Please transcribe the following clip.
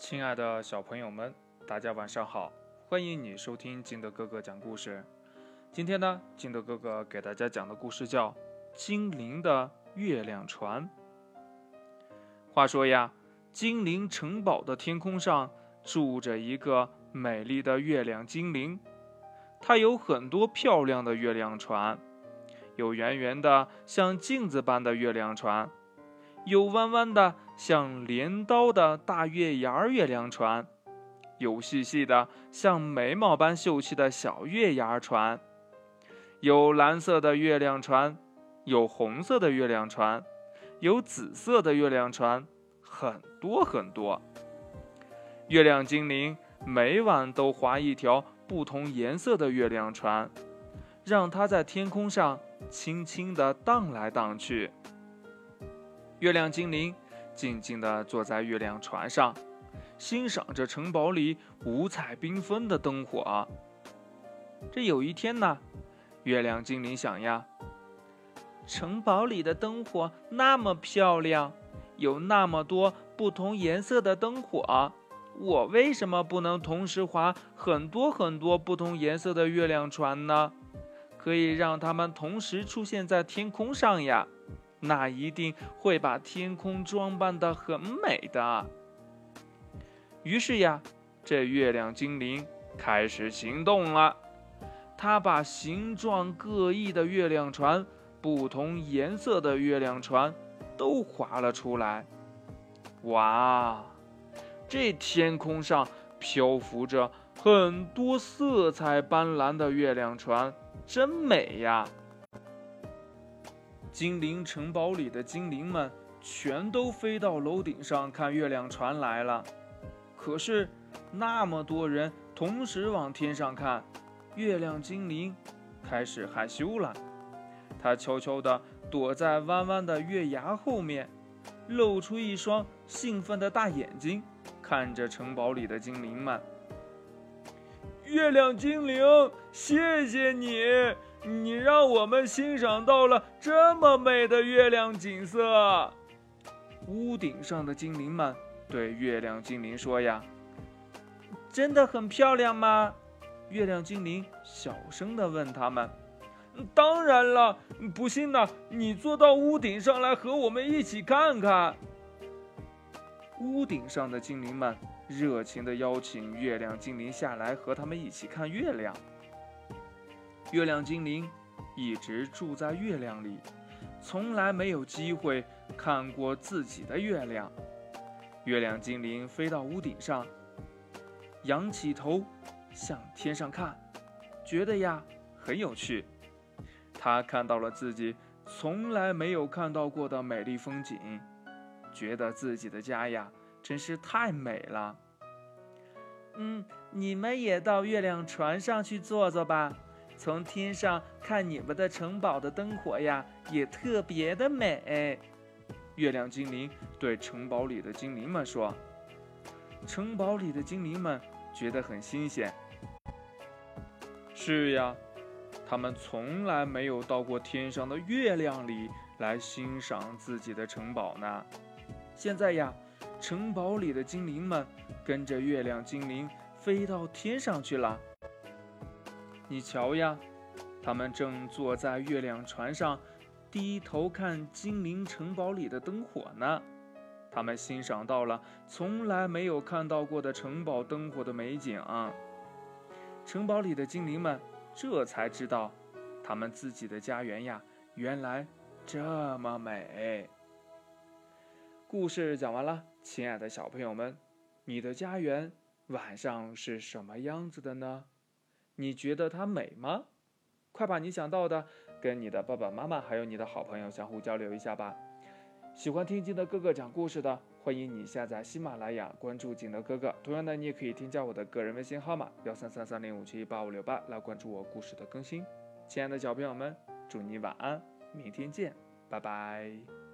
亲爱的小朋友们，大家晚上好！欢迎你收听金德哥哥讲故事。今天呢，金德哥哥给大家讲的故事叫《精灵的月亮船》。话说呀，精灵城堡的天空上住着一个美丽的月亮精灵，它有很多漂亮的月亮船，有圆圆的像镜子般的月亮船。有弯弯的像镰刀的大月牙月亮船，有细细的像眉毛般秀气的小月牙船，有蓝色的月亮船，有红色的月亮船，有紫色的月亮船，很多很多。月亮精灵每晚都划一条不同颜色的月亮船，让它在天空上轻轻地荡来荡去。月亮精灵静静地坐在月亮船上，欣赏着城堡里五彩缤纷的灯火。这有一天呢，月亮精灵想呀：城堡里的灯火那么漂亮，有那么多不同颜色的灯火，我为什么不能同时划很多很多不同颜色的月亮船呢？可以让它们同时出现在天空上呀！那一定会把天空装扮得很美的。于是呀，这月亮精灵开始行动了。他把形状各异的月亮船、不同颜色的月亮船都划了出来。哇，这天空上漂浮着很多色彩斑斓的月亮船，真美呀！精灵城堡里的精灵们全都飞到楼顶上看月亮船来了。可是那么多人同时往天上看，月亮精灵开始害羞了。他悄悄地躲在弯弯的月牙后面，露出一双兴奋的大眼睛，看着城堡里的精灵们。月亮精灵，谢谢你。你让我们欣赏到了这么美的月亮景色。屋顶上的精灵们对月亮精灵说：“呀，真的很漂亮吗？”月亮精灵小声地问他们：“当然了，不信呢，你坐到屋顶上来和我们一起看看。”屋顶上的精灵们热情地邀请月亮精灵下来和他们一起看月亮。月亮精灵一直住在月亮里，从来没有机会看过自己的月亮。月亮精灵飞到屋顶上，仰起头向天上看，觉得呀很有趣。他看到了自己从来没有看到过的美丽风景，觉得自己的家呀真是太美了。嗯，你们也到月亮船上去坐坐吧。从天上看你们的城堡的灯火呀，也特别的美。月亮精灵对城堡里的精灵们说：“城堡里的精灵们觉得很新鲜。是呀，他们从来没有到过天上的月亮里来欣赏自己的城堡呢。现在呀，城堡里的精灵们跟着月亮精灵飞到天上去了。”你瞧呀，他们正坐在月亮船上，低头看精灵城堡里的灯火呢。他们欣赏到了从来没有看到过的城堡灯火的美景。城堡里的精灵们这才知道，他们自己的家园呀，原来这么美。故事讲完了，亲爱的小朋友们，你的家园晚上是什么样子的呢？你觉得它美吗？快把你想到的跟你的爸爸妈妈还有你的好朋友相互交流一下吧。喜欢听金德哥哥讲故事的，欢迎你下载喜马拉雅，关注金德哥哥。同样的，你也可以添加我的个人微信号码幺三三三零五七八五六八来关注我故事的更新。亲爱的小朋友们，祝你晚安，明天见，拜拜。